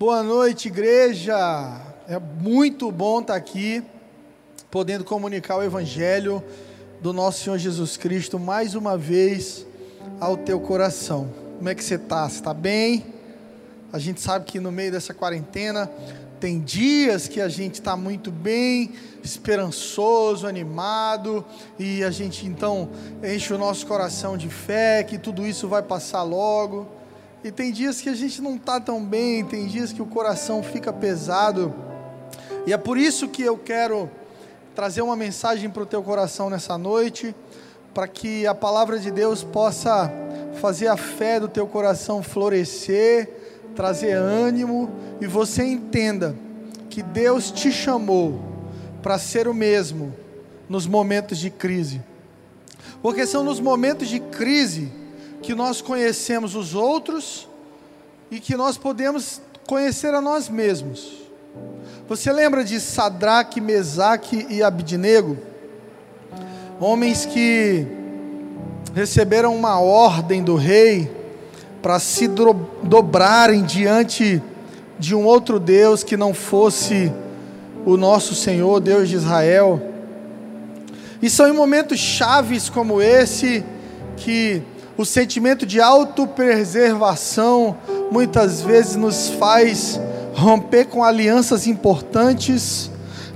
Boa noite, igreja. É muito bom estar aqui, podendo comunicar o Evangelho do nosso Senhor Jesus Cristo mais uma vez ao teu coração. Como é que você está? Você está bem? A gente sabe que no meio dessa quarentena tem dias que a gente está muito bem, esperançoso, animado, e a gente então enche o nosso coração de fé que tudo isso vai passar logo. E tem dias que a gente não está tão bem, tem dias que o coração fica pesado. E é por isso que eu quero trazer uma mensagem para o teu coração nessa noite, para que a palavra de Deus possa fazer a fé do teu coração florescer, trazer ânimo e você entenda que Deus te chamou para ser o mesmo nos momentos de crise. Porque são nos momentos de crise que nós conhecemos os outros e que nós podemos conhecer a nós mesmos. Você lembra de Sadraque, Mesaque e Abidnego? Homens que receberam uma ordem do rei para se dobrarem diante de um outro Deus que não fosse o nosso Senhor, Deus de Israel. E são em momentos chaves como esse que o sentimento de autopreservação muitas vezes nos faz romper com alianças importantes,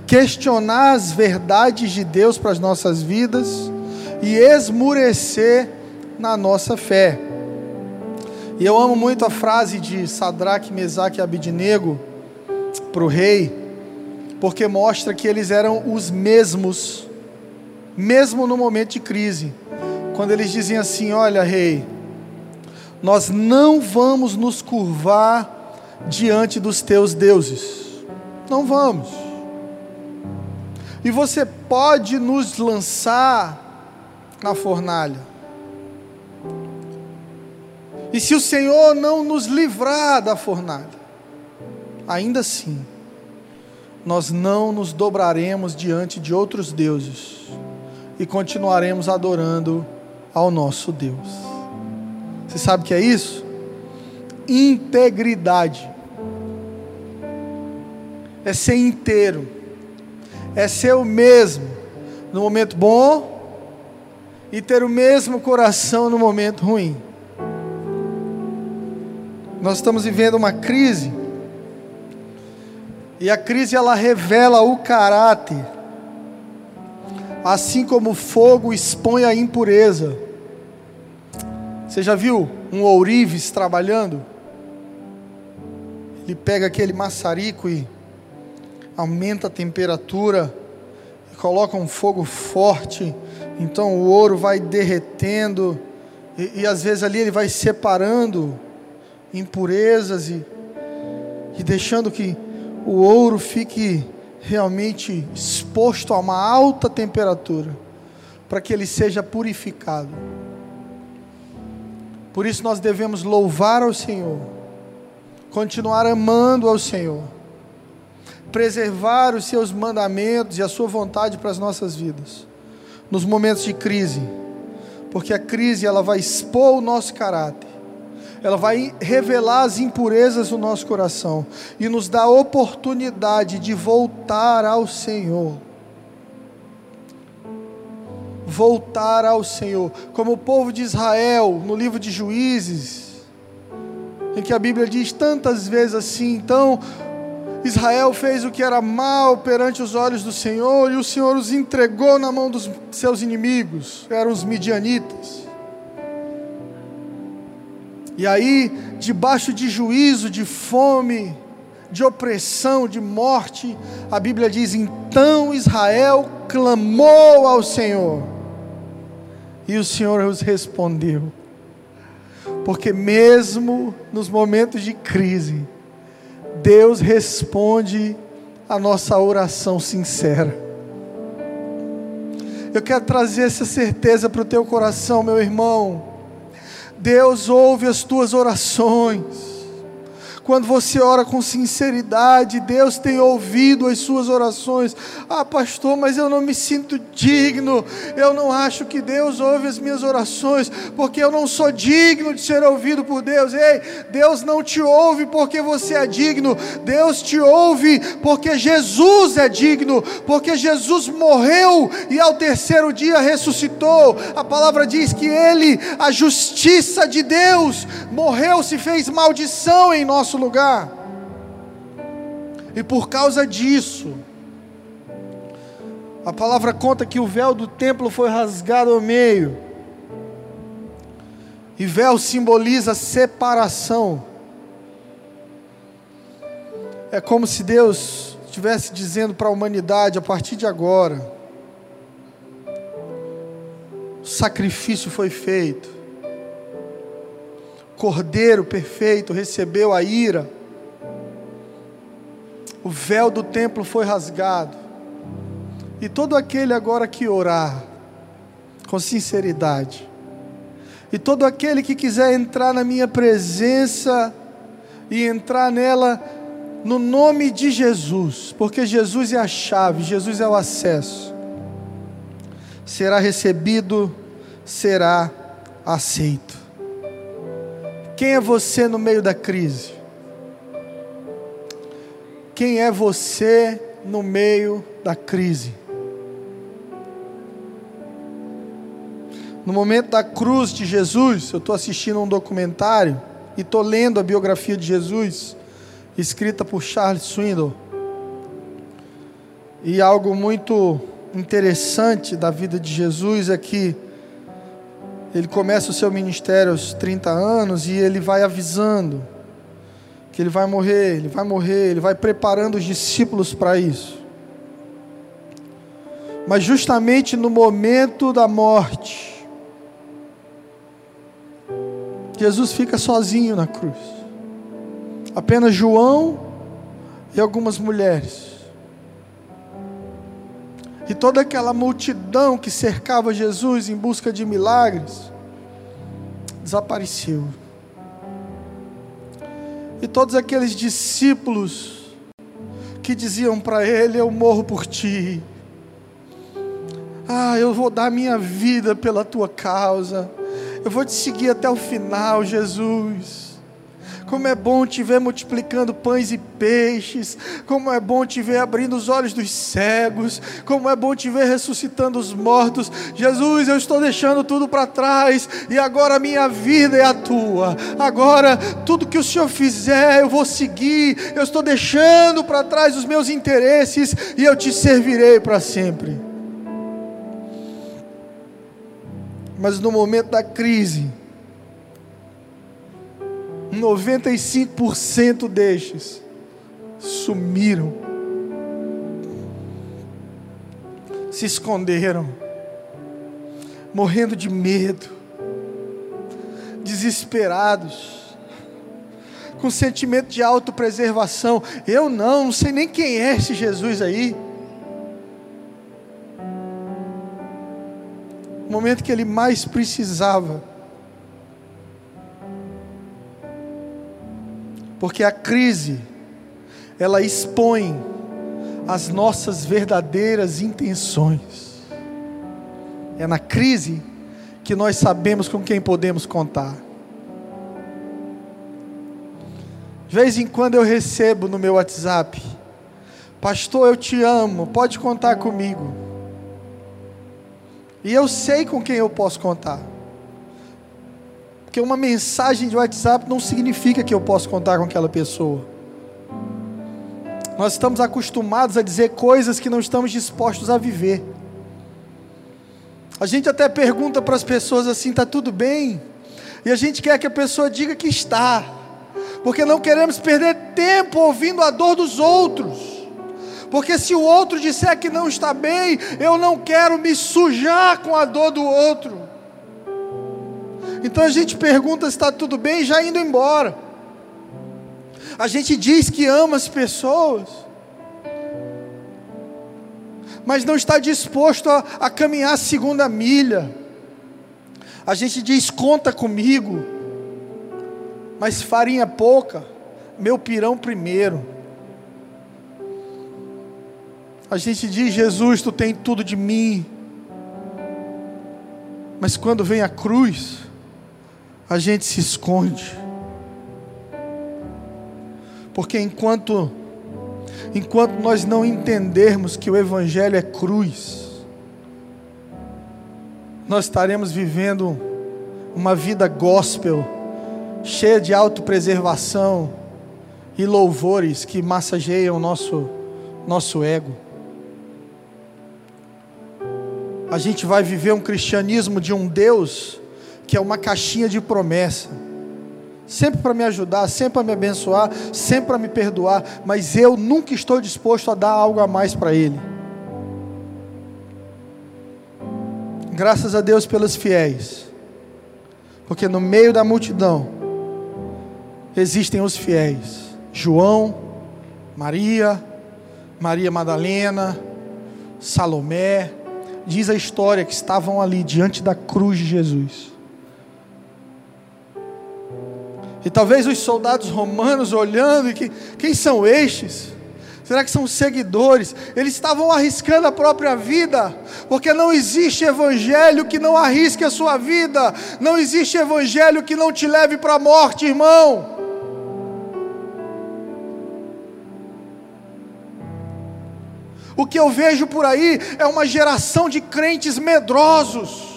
questionar as verdades de Deus para as nossas vidas e esmurecer na nossa fé. E eu amo muito a frase de Sadraque, Mesaque e Abidnego para o rei, porque mostra que eles eram os mesmos, mesmo no momento de crise quando eles dizem assim: Olha, rei, nós não vamos nos curvar diante dos teus deuses, não vamos. E você pode nos lançar na fornalha. E se o Senhor não nos livrar da fornalha, ainda assim, nós não nos dobraremos diante de outros deuses e continuaremos adorando ao nosso Deus. Você sabe o que é isso? Integridade. É ser inteiro. É ser o mesmo no momento bom e ter o mesmo coração no momento ruim. Nós estamos vivendo uma crise. E a crise ela revela o caráter. Assim como o fogo expõe a impureza, você já viu um ourives trabalhando? Ele pega aquele maçarico e aumenta a temperatura, coloca um fogo forte, então o ouro vai derretendo, e, e às vezes ali ele vai separando impurezas e, e deixando que o ouro fique realmente exposto a uma alta temperatura, para que ele seja purificado. Por isso nós devemos louvar ao Senhor, continuar amando ao Senhor, preservar os seus mandamentos e a sua vontade para as nossas vidas, nos momentos de crise, porque a crise ela vai expor o nosso caráter, ela vai revelar as impurezas do nosso coração e nos dá a oportunidade de voltar ao Senhor voltar ao Senhor, como o povo de Israel no livro de Juízes, em que a Bíblia diz tantas vezes assim: então Israel fez o que era mal perante os olhos do Senhor, e o Senhor os entregou na mão dos seus inimigos, eram os midianitas. E aí, debaixo de juízo, de fome, de opressão, de morte, a Bíblia diz: então Israel clamou ao Senhor e o Senhor os respondeu. Porque mesmo nos momentos de crise, Deus responde a nossa oração sincera. Eu quero trazer essa certeza para o teu coração, meu irmão. Deus ouve as tuas orações. Quando você ora com sinceridade, Deus tem ouvido as suas orações. Ah, pastor, mas eu não me sinto digno. Eu não acho que Deus ouve as minhas orações, porque eu não sou digno de ser ouvido por Deus. Ei, Deus não te ouve porque você é digno. Deus te ouve porque Jesus é digno, porque Jesus morreu e ao terceiro dia ressuscitou. A palavra diz que ele, a justiça de Deus, morreu, se fez maldição em nosso lugar. E por causa disso, a palavra conta que o véu do templo foi rasgado ao meio. E véu simboliza separação. É como se Deus estivesse dizendo para a humanidade: a partir de agora, o sacrifício foi feito, cordeiro perfeito recebeu a ira, o véu do templo foi rasgado, e todo aquele agora que orar, com sinceridade, e todo aquele que quiser entrar na minha presença e entrar nela no nome de Jesus, porque Jesus é a chave, Jesus é o acesso. Será recebido, será aceito. Quem é você no meio da crise? Quem é você no meio da crise? No momento da cruz de Jesus, eu estou assistindo um documentário e estou lendo a biografia de Jesus escrita por Charles Swindoll. E algo muito interessante da vida de Jesus é que ele começa o seu ministério aos 30 anos e ele vai avisando que ele vai morrer, ele vai morrer, ele vai preparando os discípulos para isso. Mas justamente no momento da morte, Jesus fica sozinho na cruz apenas João e algumas mulheres. E toda aquela multidão que cercava Jesus em busca de milagres desapareceu. E todos aqueles discípulos que diziam para ele: Eu morro por ti. Ah, eu vou dar minha vida pela tua causa. Eu vou te seguir até o final, Jesus. Como é bom te ver multiplicando pães e peixes. Como é bom te ver abrindo os olhos dos cegos. Como é bom te ver ressuscitando os mortos. Jesus, eu estou deixando tudo para trás. E agora a minha vida é a tua. Agora tudo que o Senhor fizer, eu vou seguir. Eu estou deixando para trás os meus interesses. E eu te servirei para sempre. Mas no momento da crise, 95% destes sumiram, se esconderam, morrendo de medo, desesperados, com sentimento de autopreservação. Eu não, não sei nem quem é esse Jesus aí. O momento que ele mais precisava Porque a crise, ela expõe as nossas verdadeiras intenções. É na crise que nós sabemos com quem podemos contar. De vez em quando eu recebo no meu WhatsApp, Pastor, eu te amo, pode contar comigo. E eu sei com quem eu posso contar. Porque uma mensagem de WhatsApp não significa que eu posso contar com aquela pessoa. Nós estamos acostumados a dizer coisas que não estamos dispostos a viver. A gente até pergunta para as pessoas assim: está tudo bem? E a gente quer que a pessoa diga que está, porque não queremos perder tempo ouvindo a dor dos outros. Porque se o outro disser que não está bem, eu não quero me sujar com a dor do outro. Então a gente pergunta se está tudo bem já indo embora. A gente diz que ama as pessoas, mas não está disposto a, a caminhar a segunda milha. A gente diz conta comigo, mas farinha pouca, meu pirão primeiro. A gente diz, Jesus, tu tem tudo de mim. Mas quando vem a cruz, a gente se esconde. Porque enquanto enquanto nós não entendermos que o evangelho é cruz, nós estaremos vivendo uma vida gospel, cheia de autopreservação e louvores que massageiam nosso nosso ego. A gente vai viver um cristianismo de um Deus que é uma caixinha de promessa sempre para me ajudar, sempre para me abençoar, sempre para me perdoar, mas eu nunca estou disposto a dar algo a mais para Ele. Graças a Deus pelos fiéis, porque no meio da multidão existem os fiéis: João, Maria, Maria Madalena, Salomé. Diz a história que estavam ali diante da cruz de Jesus E talvez os soldados romanos olhando, e que, quem são estes? Será que são seguidores? Eles estavam arriscando a própria vida, porque não existe evangelho que não arrisque a sua vida, não existe evangelho que não te leve para a morte, irmão. O que eu vejo por aí é uma geração de crentes medrosos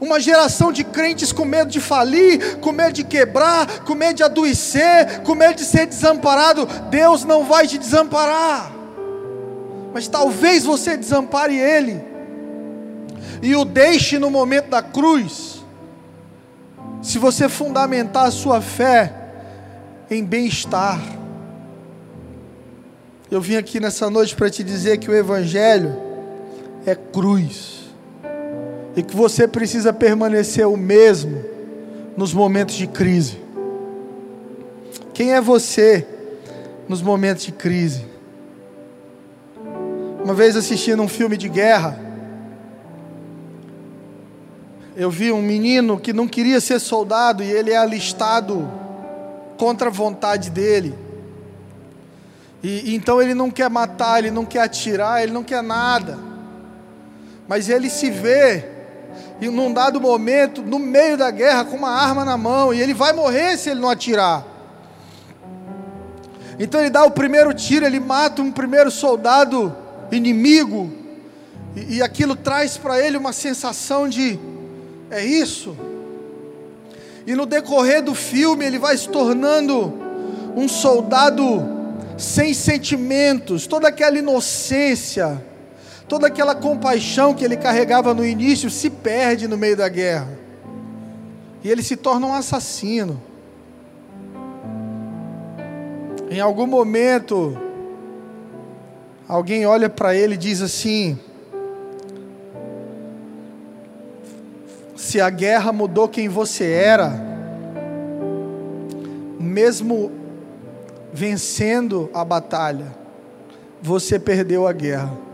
uma geração de crentes com medo de falir, com medo de quebrar, com medo de adoecer, com medo de ser desamparado. Deus não vai te desamparar, mas talvez você desampare Ele e o deixe no momento da cruz. Se você fundamentar a sua fé em bem-estar, eu vim aqui nessa noite para te dizer que o Evangelho é cruz e que você precisa permanecer o mesmo nos momentos de crise. Quem é você nos momentos de crise? Uma vez assistindo um filme de guerra, eu vi um menino que não queria ser soldado e ele é alistado contra a vontade dele. E então ele não quer matar, ele não quer atirar, ele não quer nada. Mas ele se vê e num dado momento, no meio da guerra, com uma arma na mão, e ele vai morrer se ele não atirar. Então ele dá o primeiro tiro, ele mata um primeiro soldado inimigo, e, e aquilo traz para ele uma sensação de: é isso. E no decorrer do filme, ele vai se tornando um soldado sem sentimentos, toda aquela inocência toda aquela compaixão que ele carregava no início se perde no meio da guerra. E ele se torna um assassino. Em algum momento, alguém olha para ele e diz assim: Se a guerra mudou quem você era, mesmo vencendo a batalha, você perdeu a guerra.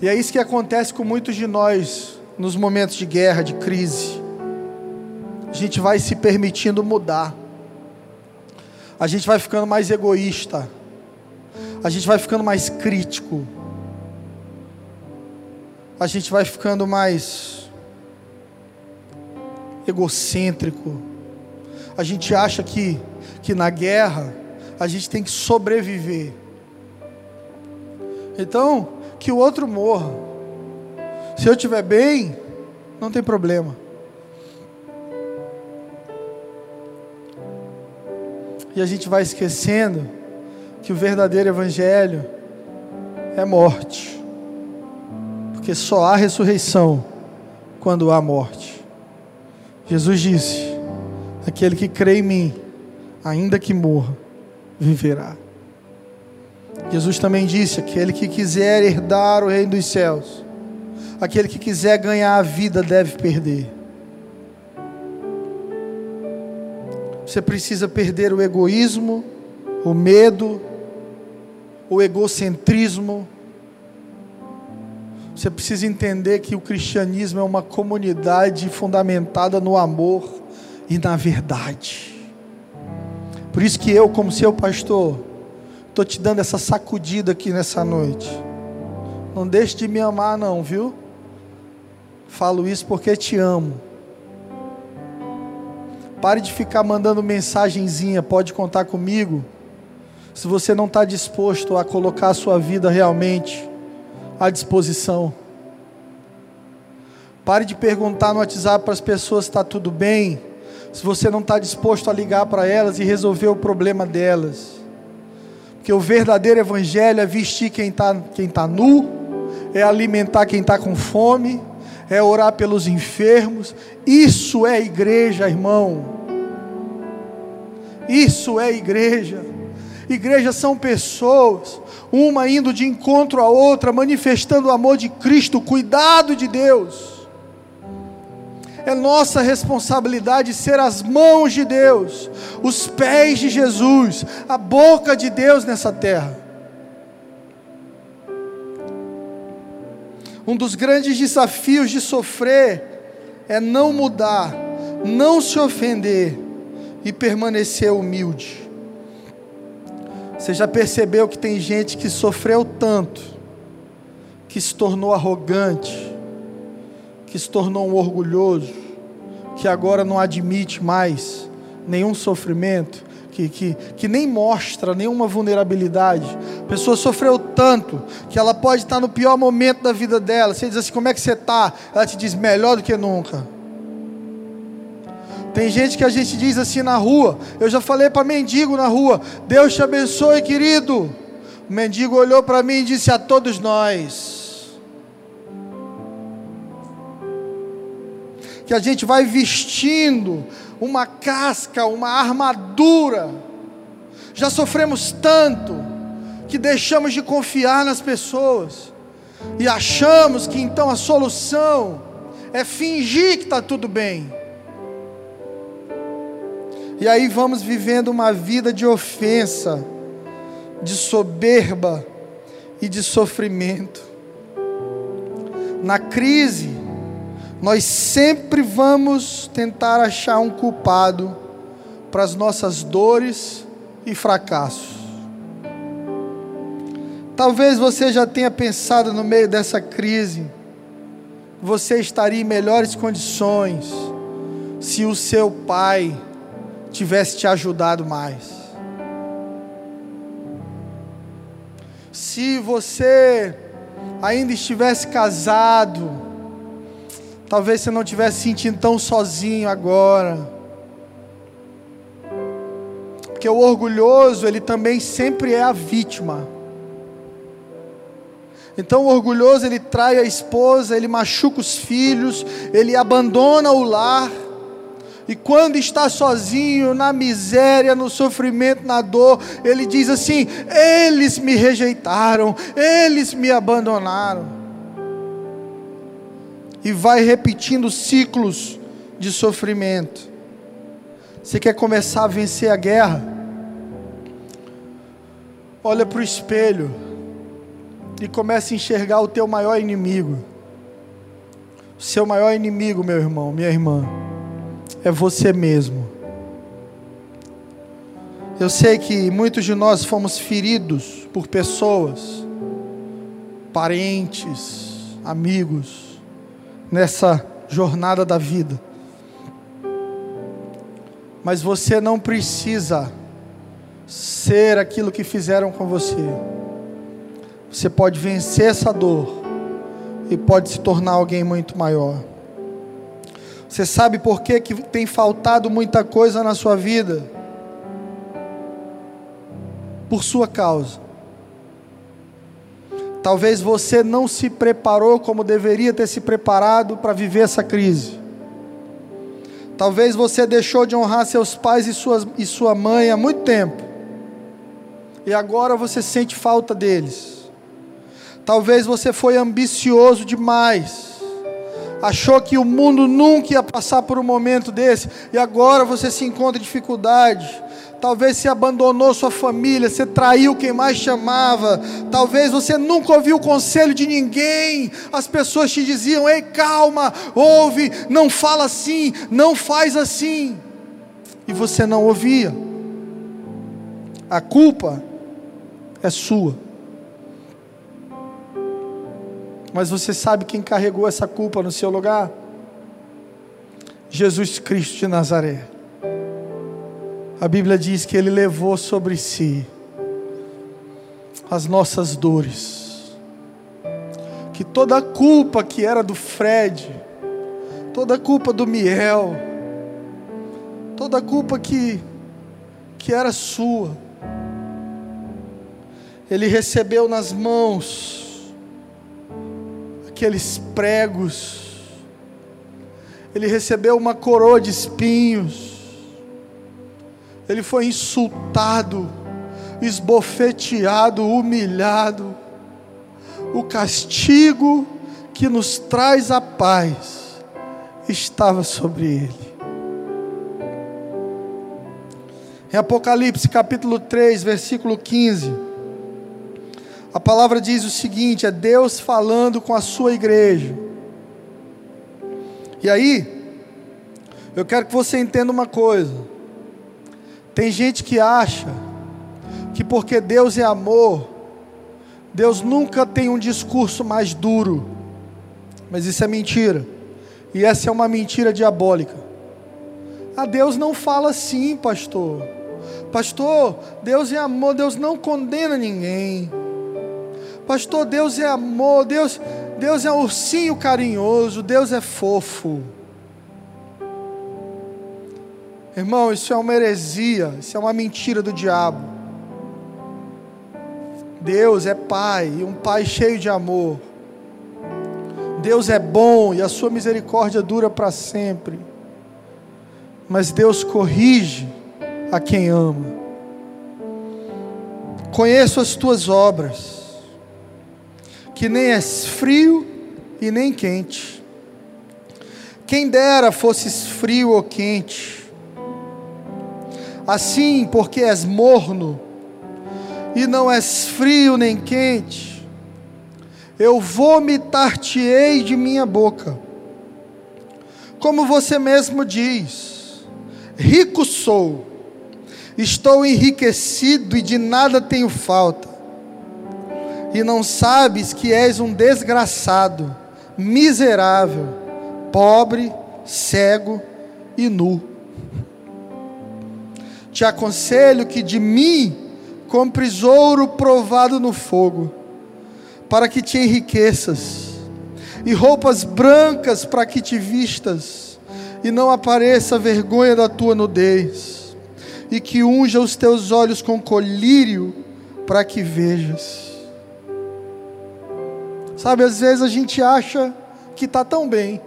E é isso que acontece com muitos de nós nos momentos de guerra, de crise. A gente vai se permitindo mudar. A gente vai ficando mais egoísta. A gente vai ficando mais crítico. A gente vai ficando mais egocêntrico. A gente acha que, que na guerra a gente tem que sobreviver. Então, que o outro morra. Se eu estiver bem, não tem problema. E a gente vai esquecendo que o verdadeiro Evangelho é morte. Porque só há ressurreição quando há morte. Jesus disse: Aquele que crê em mim, ainda que morra, viverá. Jesus também disse: aquele que quiser herdar o reino dos céus, aquele que quiser ganhar a vida deve perder. Você precisa perder o egoísmo, o medo, o egocentrismo. Você precisa entender que o cristianismo é uma comunidade fundamentada no amor e na verdade. Por isso que eu, como seu pastor, estou te dando essa sacudida aqui nessa noite. Não deixe de me amar, não, viu? Falo isso porque te amo. Pare de ficar mandando mensagenzinha, pode contar comigo. Se você não está disposto a colocar a sua vida realmente à disposição. Pare de perguntar no WhatsApp para as pessoas se está tudo bem, se você não está disposto a ligar para elas e resolver o problema delas. Porque o verdadeiro evangelho é vestir quem está quem tá nu, é alimentar quem está com fome, é orar pelos enfermos. Isso é igreja, irmão. Isso é igreja. Igreja são pessoas, uma indo de encontro à outra, manifestando o amor de Cristo, o cuidado de Deus. É nossa responsabilidade ser as mãos de Deus, os pés de Jesus, a boca de Deus nessa terra. Um dos grandes desafios de sofrer é não mudar, não se ofender e permanecer humilde. Você já percebeu que tem gente que sofreu tanto, que se tornou arrogante, que se tornou um orgulhoso, que agora não admite mais nenhum sofrimento, que, que, que nem mostra nenhuma vulnerabilidade. A pessoa sofreu tanto que ela pode estar no pior momento da vida dela. Você diz assim: como é que você está? Ela te diz: melhor do que nunca. Tem gente que a gente diz assim na rua. Eu já falei para mendigo na rua: Deus te abençoe, querido. O mendigo olhou para mim e disse: A todos nós. Que a gente vai vestindo uma casca, uma armadura. Já sofremos tanto que deixamos de confiar nas pessoas e achamos que então a solução é fingir que está tudo bem. E aí vamos vivendo uma vida de ofensa, de soberba e de sofrimento. Na crise, nós sempre vamos tentar achar um culpado para as nossas dores e fracassos. Talvez você já tenha pensado no meio dessa crise, você estaria em melhores condições se o seu pai tivesse te ajudado mais. Se você ainda estivesse casado, Talvez você não estivesse sentindo tão sozinho agora. Porque o orgulhoso, ele também sempre é a vítima. Então o orgulhoso, ele trai a esposa, ele machuca os filhos, ele abandona o lar. E quando está sozinho, na miséria, no sofrimento, na dor, ele diz assim: Eles me rejeitaram, eles me abandonaram e vai repetindo ciclos de sofrimento. Você quer começar a vencer a guerra? Olha para o espelho e comece a enxergar o teu maior inimigo. O seu maior inimigo, meu irmão, minha irmã, é você mesmo. Eu sei que muitos de nós fomos feridos por pessoas, parentes, amigos, nessa jornada da vida. Mas você não precisa ser aquilo que fizeram com você. Você pode vencer essa dor e pode se tornar alguém muito maior. Você sabe por que, que tem faltado muita coisa na sua vida? Por sua causa. Talvez você não se preparou como deveria ter se preparado para viver essa crise. Talvez você deixou de honrar seus pais e, suas, e sua mãe há muito tempo. E agora você sente falta deles. Talvez você foi ambicioso demais. Achou que o mundo nunca ia passar por um momento desse. E agora você se encontra em dificuldade Talvez você abandonou sua família, você traiu quem mais chamava. Talvez você nunca ouviu o conselho de ninguém. As pessoas te diziam: "Ei, calma, ouve, não fala assim, não faz assim". e você não ouvia. A culpa é sua. Mas você sabe quem carregou essa culpa no seu lugar? Jesus Cristo de Nazaré. A Bíblia diz que ele levou sobre si as nossas dores. Que toda a culpa que era do Fred, toda a culpa do Miel, toda a culpa que, que era sua, ele recebeu nas mãos aqueles pregos, ele recebeu uma coroa de espinhos, ele foi insultado, esbofeteado, humilhado. O castigo que nos traz a paz estava sobre ele. Em Apocalipse capítulo 3, versículo 15, a palavra diz o seguinte: é Deus falando com a sua igreja. E aí, eu quero que você entenda uma coisa. Tem gente que acha que porque Deus é amor, Deus nunca tem um discurso mais duro. Mas isso é mentira. E essa é uma mentira diabólica. Ah, Deus não fala assim, pastor. Pastor, Deus é amor, Deus não condena ninguém. Pastor, Deus é amor, Deus, Deus é um ursinho carinhoso, Deus é fofo. Irmão, isso é uma heresia, isso é uma mentira do diabo. Deus é Pai, e um Pai cheio de amor. Deus é bom e a sua misericórdia dura para sempre. Mas Deus corrige a quem ama. Conheço as tuas obras, que nem és frio e nem quente. Quem dera fosses frio ou quente. Assim, porque és morno e não és frio nem quente, eu vomitar-te-ei de minha boca. Como você mesmo diz, rico sou Estou enriquecido e de nada tenho falta. E não sabes que és um desgraçado, miserável, pobre, cego e nu. Te aconselho que de mim compres ouro provado no fogo, para que te enriqueças, e roupas brancas para que te vistas, e não apareça vergonha da tua nudez e que unja os teus olhos com colírio para que vejas. Sabe, às vezes a gente acha que está tão bem.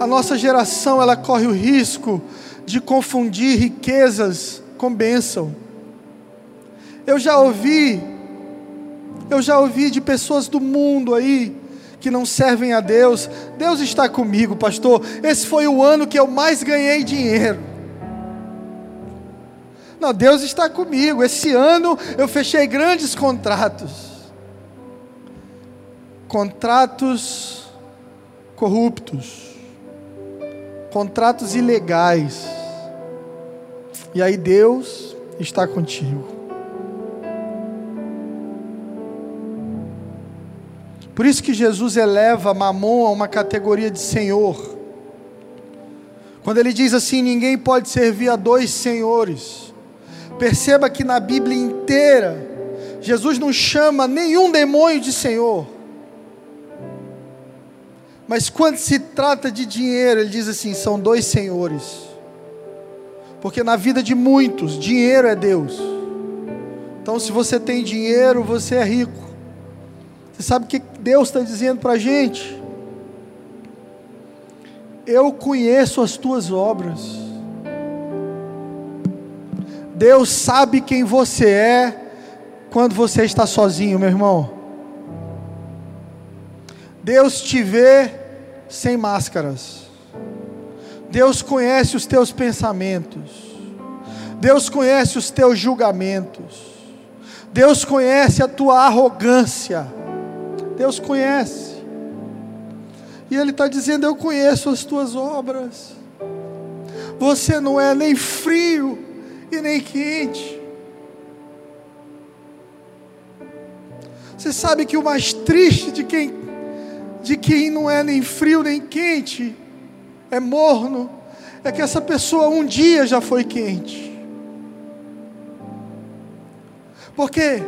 A nossa geração ela corre o risco de confundir riquezas com bênção. Eu já ouvi, eu já ouvi de pessoas do mundo aí que não servem a Deus. Deus está comigo, pastor. Esse foi o ano que eu mais ganhei dinheiro. Não, Deus está comigo. Esse ano eu fechei grandes contratos. Contratos corruptos. Contratos ilegais. E aí Deus está contigo. Por isso que Jesus eleva Mamon a uma categoria de senhor. Quando ele diz assim: ninguém pode servir a dois senhores. Perceba que na Bíblia inteira, Jesus não chama nenhum demônio de senhor. Mas quando se trata de dinheiro, ele diz assim: são dois senhores. Porque na vida de muitos, dinheiro é Deus. Então, se você tem dinheiro, você é rico. Você sabe o que Deus está dizendo para a gente? Eu conheço as tuas obras. Deus sabe quem você é quando você está sozinho, meu irmão. Deus te vê sem máscaras. Deus conhece os teus pensamentos. Deus conhece os teus julgamentos. Deus conhece a tua arrogância. Deus conhece. E Ele está dizendo: Eu conheço as tuas obras. você não é nem frio e nem quente. Você sabe que o mais triste de quem, de quem não é nem frio nem quente, é morno, é que essa pessoa um dia já foi quente. Porque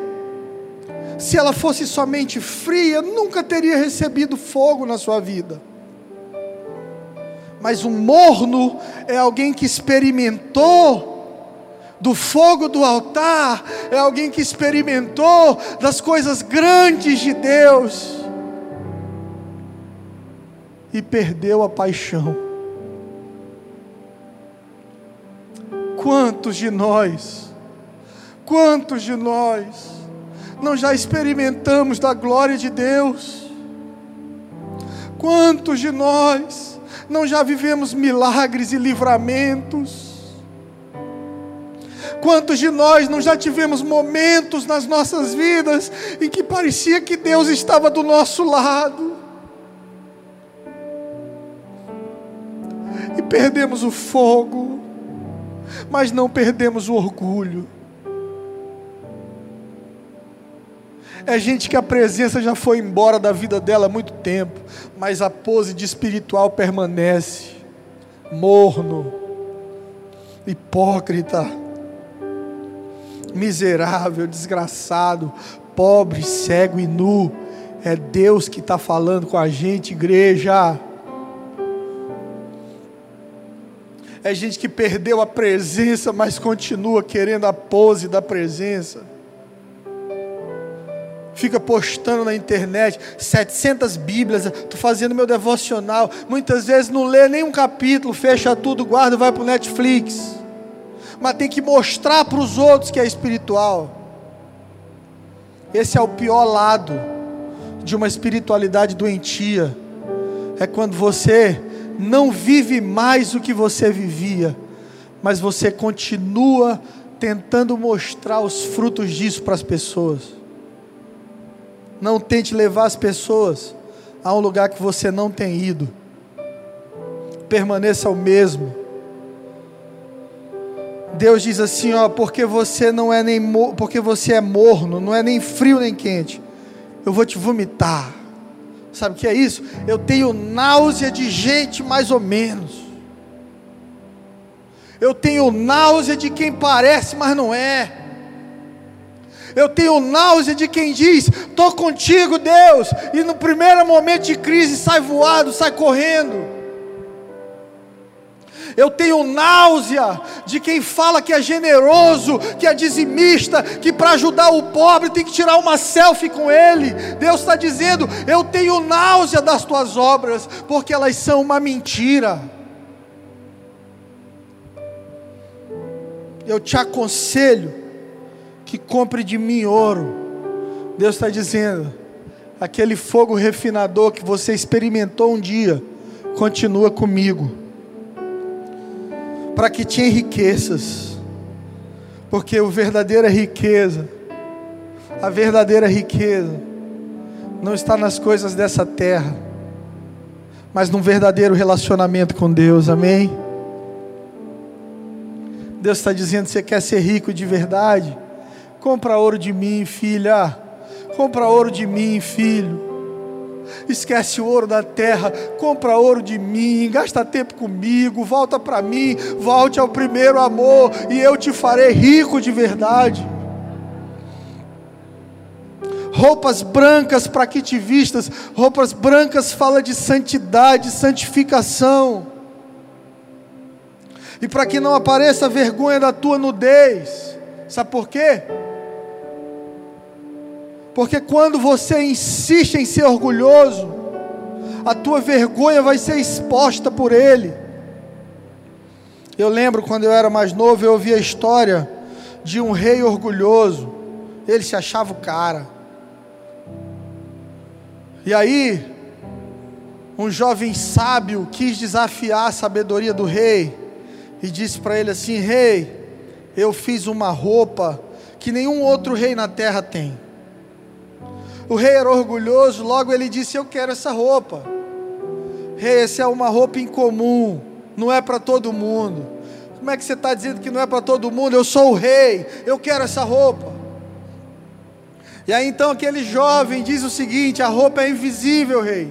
se ela fosse somente fria, nunca teria recebido fogo na sua vida. Mas um morno é alguém que experimentou do fogo do altar, é alguém que experimentou das coisas grandes de Deus e perdeu a paixão. Quantos de nós, quantos de nós, não já experimentamos da glória de Deus? Quantos de nós não já vivemos milagres e livramentos? Quantos de nós não já tivemos momentos nas nossas vidas em que parecia que Deus estava do nosso lado? E perdemos o fogo, mas não perdemos o orgulho. É gente que a presença já foi embora da vida dela há muito tempo, mas a pose de espiritual permanece. Morno, hipócrita miserável, desgraçado, pobre, cego e nu. É Deus que está falando com a gente, igreja. É gente que perdeu a presença, mas continua querendo a pose da presença. Fica postando na internet 700 Bíblias, estou fazendo meu devocional. Muitas vezes não lê nem um capítulo, fecha tudo, guarda, vai para o Netflix mas tem que mostrar para os outros que é espiritual. Esse é o pior lado de uma espiritualidade doentia. É quando você não vive mais o que você vivia, mas você continua tentando mostrar os frutos disso para as pessoas. Não tente levar as pessoas a um lugar que você não tem ido. Permaneça o mesmo. Deus diz assim, ó, porque você não é nem porque você é morno, não é nem frio nem quente. Eu vou te vomitar. Sabe o que é isso? Eu tenho náusea de gente mais ou menos. Eu tenho náusea de quem parece, mas não é. Eu tenho náusea de quem diz: "Tô contigo, Deus", e no primeiro momento de crise sai voado, sai correndo. Eu tenho náusea de quem fala que é generoso, que é dizimista, que para ajudar o pobre tem que tirar uma selfie com ele. Deus está dizendo: Eu tenho náusea das tuas obras, porque elas são uma mentira. Eu te aconselho que compre de mim ouro. Deus está dizendo: aquele fogo refinador que você experimentou um dia, continua comigo para que te enriqueças, porque a verdadeira riqueza, a verdadeira riqueza, não está nas coisas dessa terra, mas num verdadeiro relacionamento com Deus, amém? Deus está dizendo: você quer ser rico de verdade? Compra ouro de mim, filha. Compra ouro de mim, filho esquece o ouro da terra, compra ouro de mim, gasta tempo comigo, volta para mim, volte ao primeiro amor e eu te farei rico de verdade. Roupas brancas para que te vistas, roupas brancas fala de santidade, santificação. E para que não apareça vergonha da tua nudez. Sabe por quê? Porque quando você insiste em ser orgulhoso, a tua vergonha vai ser exposta por ele. Eu lembro quando eu era mais novo, eu ouvi a história de um rei orgulhoso. Ele se achava o cara. E aí, um jovem sábio quis desafiar a sabedoria do rei e disse para ele assim: Rei, eu fiz uma roupa que nenhum outro rei na terra tem. O rei era orgulhoso, logo ele disse: Eu quero essa roupa. Rei, essa é uma roupa incomum, não é para todo mundo. Como é que você está dizendo que não é para todo mundo? Eu sou o rei, eu quero essa roupa. E aí então aquele jovem diz o seguinte: a roupa é invisível, rei.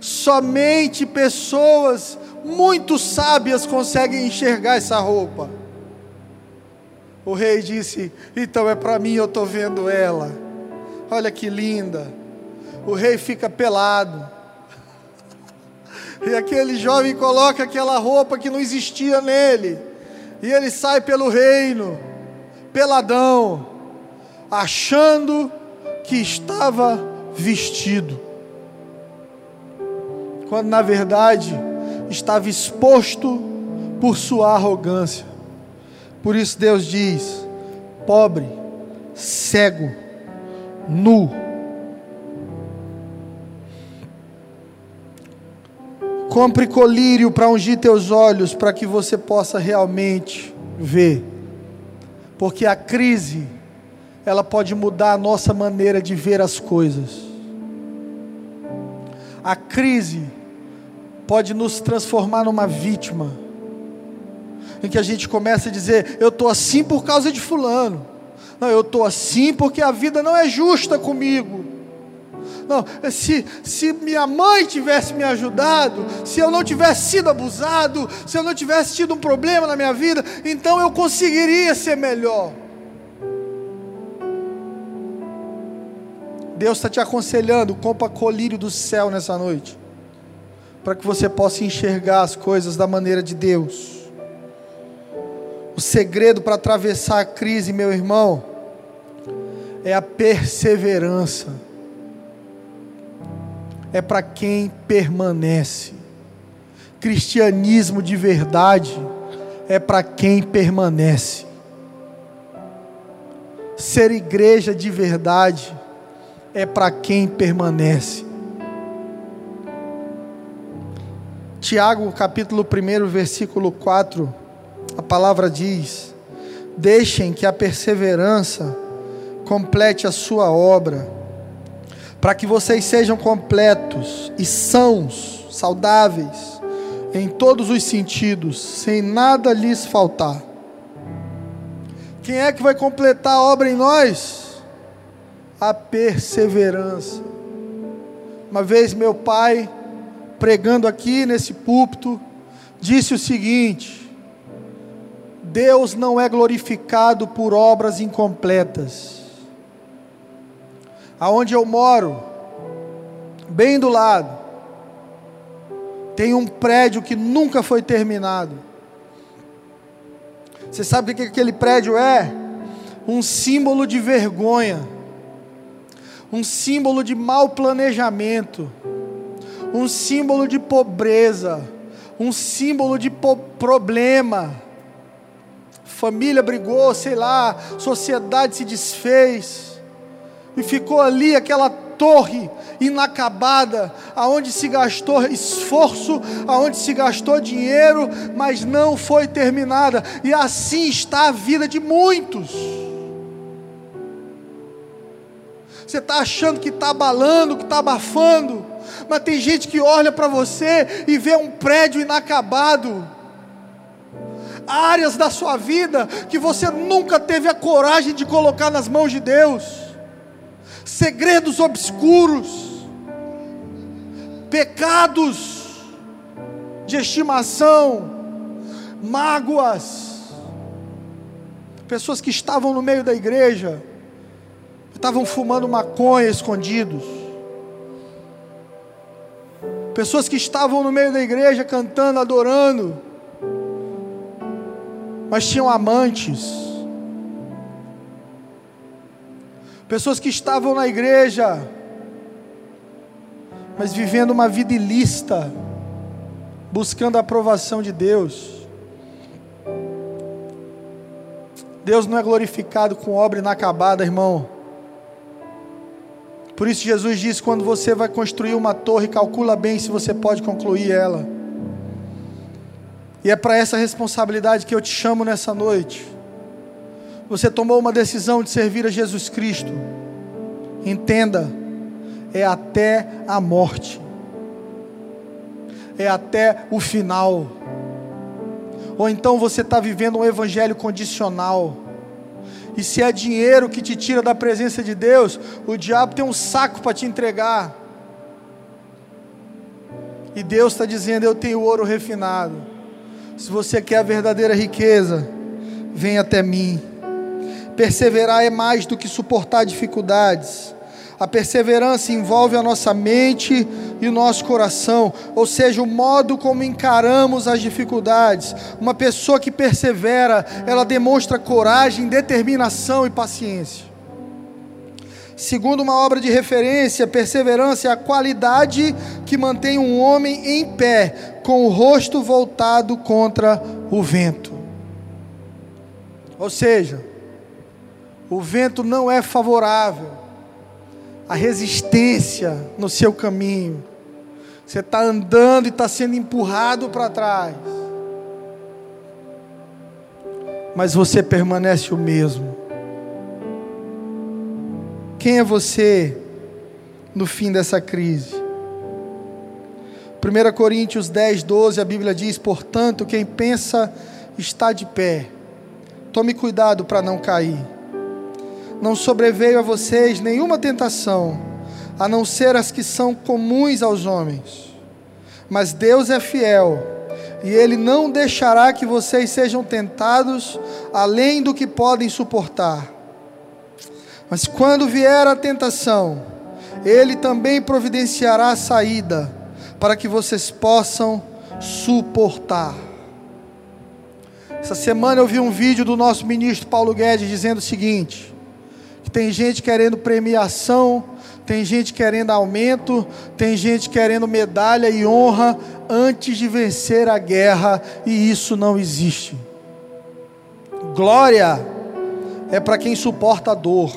Somente pessoas muito sábias conseguem enxergar essa roupa. O rei disse: Então é para mim, eu estou vendo ela. Olha que linda. O rei fica pelado. E aquele jovem coloca aquela roupa que não existia nele. E ele sai pelo reino, peladão, achando que estava vestido. Quando na verdade estava exposto por sua arrogância. Por isso Deus diz: pobre, cego, nu. Compre colírio para ungir teus olhos, para que você possa realmente ver. Porque a crise, ela pode mudar a nossa maneira de ver as coisas. A crise pode nos transformar numa vítima, em que a gente começa a dizer: eu estou assim por causa de Fulano, não, eu estou assim porque a vida não é justa comigo. Não, se, se minha mãe tivesse me ajudado, se eu não tivesse sido abusado, se eu não tivesse tido um problema na minha vida, então eu conseguiria ser melhor. Deus está te aconselhando, compra colírio do céu nessa noite, para que você possa enxergar as coisas da maneira de Deus. O segredo para atravessar a crise, meu irmão, é a perseverança é para quem permanece. Cristianismo de verdade é para quem permanece. Ser igreja de verdade é para quem permanece. Tiago, capítulo 1, versículo 4, a palavra diz: Deixem que a perseverança complete a sua obra para que vocês sejam completos e sãos, saudáveis, em todos os sentidos, sem nada lhes faltar. Quem é que vai completar a obra em nós? A perseverança. Uma vez meu pai, pregando aqui nesse púlpito, disse o seguinte: Deus não é glorificado por obras incompletas aonde eu moro, bem do lado, tem um prédio que nunca foi terminado. Você sabe o que aquele prédio é? Um símbolo de vergonha, um símbolo de mau planejamento, um símbolo de pobreza, um símbolo de problema. Família brigou, sei lá, sociedade se desfez e ficou ali aquela torre inacabada, aonde se gastou esforço, aonde se gastou dinheiro, mas não foi terminada. E assim está a vida de muitos. Você está achando que está abalando, que está abafando, mas tem gente que olha para você e vê um prédio inacabado. Áreas da sua vida que você nunca teve a coragem de colocar nas mãos de Deus segredos obscuros, pecados de estimação, mágoas, pessoas que estavam no meio da igreja, estavam fumando maconha escondidos, pessoas que estavam no meio da igreja cantando, adorando, mas tinham amantes, pessoas que estavam na igreja, mas vivendo uma vida ilícita, buscando a aprovação de Deus. Deus não é glorificado com obra inacabada, irmão. Por isso Jesus disse: quando você vai construir uma torre, calcula bem se você pode concluir ela. E é para essa responsabilidade que eu te chamo nessa noite. Você tomou uma decisão de servir a Jesus Cristo. Entenda, é até a morte, é até o final. ou então você está vivendo um evangelho condicional. E se é dinheiro que te tira da presença de Deus, o diabo tem um saco para te entregar. E Deus está dizendo: Eu tenho ouro refinado. Se você quer a verdadeira riqueza, vem até mim. Perseverar é mais do que suportar dificuldades. A perseverança envolve a nossa mente e o nosso coração, ou seja, o modo como encaramos as dificuldades. Uma pessoa que persevera, ela demonstra coragem, determinação e paciência. Segundo uma obra de referência, perseverança é a qualidade que mantém um homem em pé, com o rosto voltado contra o vento. Ou seja, o vento não é favorável, a resistência no seu caminho. Você está andando e está sendo empurrado para trás. Mas você permanece o mesmo. Quem é você no fim dessa crise? 1 Coríntios 10, 12, a Bíblia diz: Portanto, quem pensa está de pé, tome cuidado para não cair não sobreveio a vocês nenhuma tentação, a não ser as que são comuns aos homens. Mas Deus é fiel, e Ele não deixará que vocês sejam tentados além do que podem suportar. Mas quando vier a tentação, Ele também providenciará a saída, para que vocês possam suportar. Essa semana eu vi um vídeo do nosso ministro Paulo Guedes dizendo o seguinte: tem gente querendo premiação, tem gente querendo aumento, tem gente querendo medalha e honra antes de vencer a guerra, e isso não existe. Glória é para quem suporta a dor,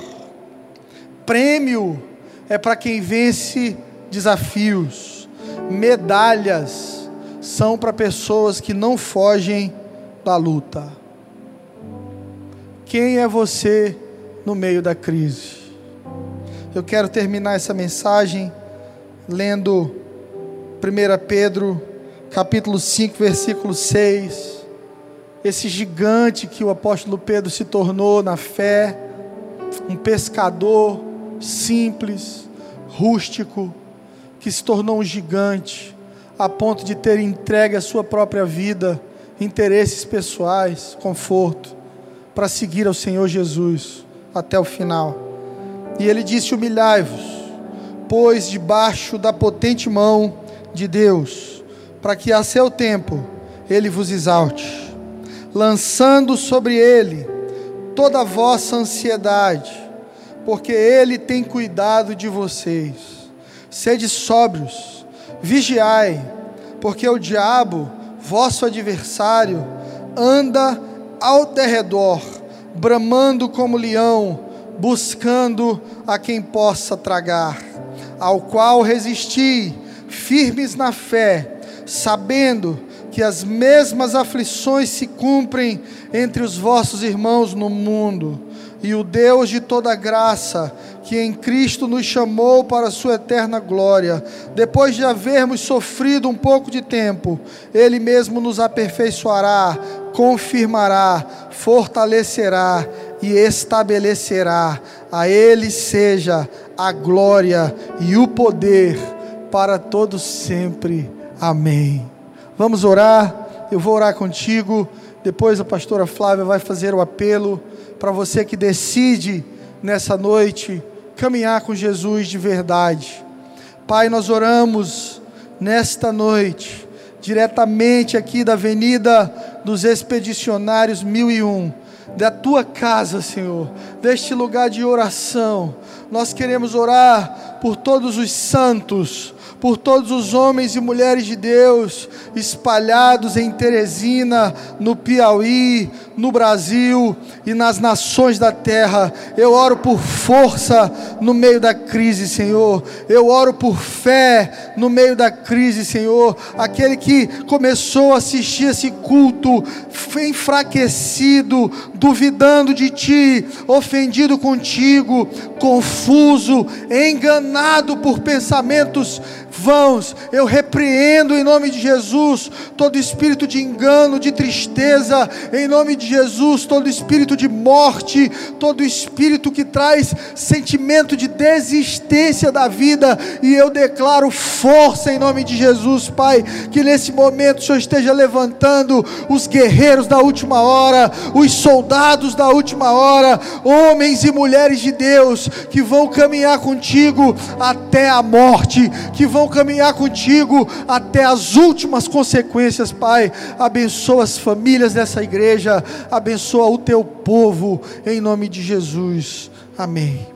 prêmio é para quem vence desafios, medalhas são para pessoas que não fogem da luta. Quem é você? No meio da crise. Eu quero terminar essa mensagem lendo 1 Pedro, capítulo 5, versículo 6. Esse gigante que o apóstolo Pedro se tornou na fé, um pescador simples, rústico, que se tornou um gigante, a ponto de ter entregue a sua própria vida, interesses pessoais, conforto, para seguir ao Senhor Jesus até o final. E ele disse: Humilhai-vos, pois debaixo da potente mão de Deus, para que a seu tempo ele vos exalte, lançando sobre ele toda a vossa ansiedade, porque ele tem cuidado de vocês. Sede sóbrios, vigiai, porque o diabo, vosso adversário, anda ao derredor bramando como leão, buscando a quem possa tragar, ao qual resisti, firmes na fé, sabendo que as mesmas aflições se cumprem entre os vossos irmãos no mundo, e o Deus de toda graça, que em Cristo nos chamou para a sua eterna glória, depois de havermos sofrido um pouco de tempo, Ele mesmo nos aperfeiçoará, confirmará, fortalecerá e estabelecerá. A Ele seja a glória e o poder para todos sempre. Amém. Vamos orar. Eu vou orar contigo. Depois a pastora Flávia vai fazer o apelo para você que decide nessa noite caminhar com Jesus de verdade. Pai, nós oramos nesta noite, diretamente aqui da Avenida dos Expedicionários 1001, da tua casa, Senhor, deste lugar de oração. Nós queremos orar por todos os santos, por todos os homens e mulheres de Deus espalhados em Teresina, no Piauí, no Brasil e nas nações da terra. Eu oro por força no meio da crise, Senhor. Eu oro por fé no meio da crise, Senhor. Aquele que começou a assistir esse culto enfraquecido, duvidando de Ti, ofendido contigo, confuso, enganado por pensamentos vãos, eu repreendo em nome de Jesus todo espírito de engano, de tristeza, em nome de Jesus, todo espírito de morte, todo espírito que traz sentimento de desistência da vida, e eu declaro força em nome de Jesus, Pai, que nesse momento o Senhor esteja levantando os guerreiros da última hora, os soldados da última hora, homens e mulheres de Deus que vão caminhar contigo até a morte, que vão caminhar contigo até as últimas consequências, Pai. Abençoa as famílias dessa igreja, abençoa o teu povo, em nome de Jesus. Amém.